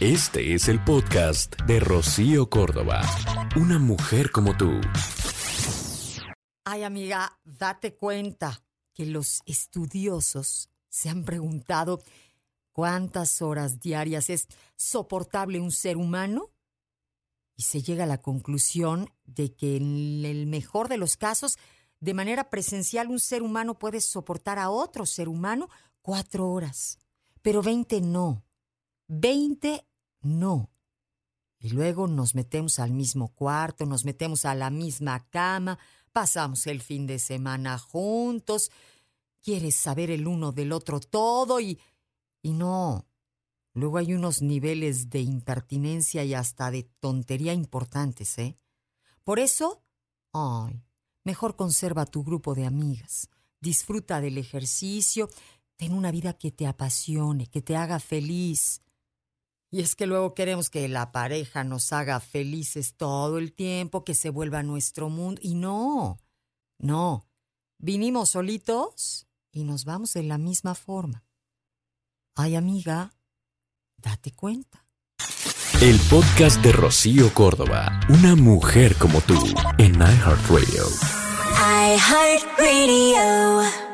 Este es el podcast de Rocío Córdoba. Una mujer como tú. Ay, amiga, date cuenta que los estudiosos se han preguntado cuántas horas diarias es soportable un ser humano y se llega a la conclusión de que en el mejor de los casos, de manera presencial, un ser humano puede soportar a otro ser humano cuatro horas, pero veinte no. Veinte no. Y luego nos metemos al mismo cuarto, nos metemos a la misma cama, pasamos el fin de semana juntos, quieres saber el uno del otro todo y... y no. Luego hay unos niveles de impertinencia y hasta de tontería importantes, ¿eh? Por eso, ay, mejor conserva tu grupo de amigas, disfruta del ejercicio, ten una vida que te apasione, que te haga feliz. Y es que luego queremos que la pareja nos haga felices todo el tiempo, que se vuelva nuestro mundo. Y no, no. Vinimos solitos y nos vamos de la misma forma. Ay, amiga, date cuenta. El podcast de Rocío Córdoba. Una mujer como tú en iHeartRadio. iHeartRadio.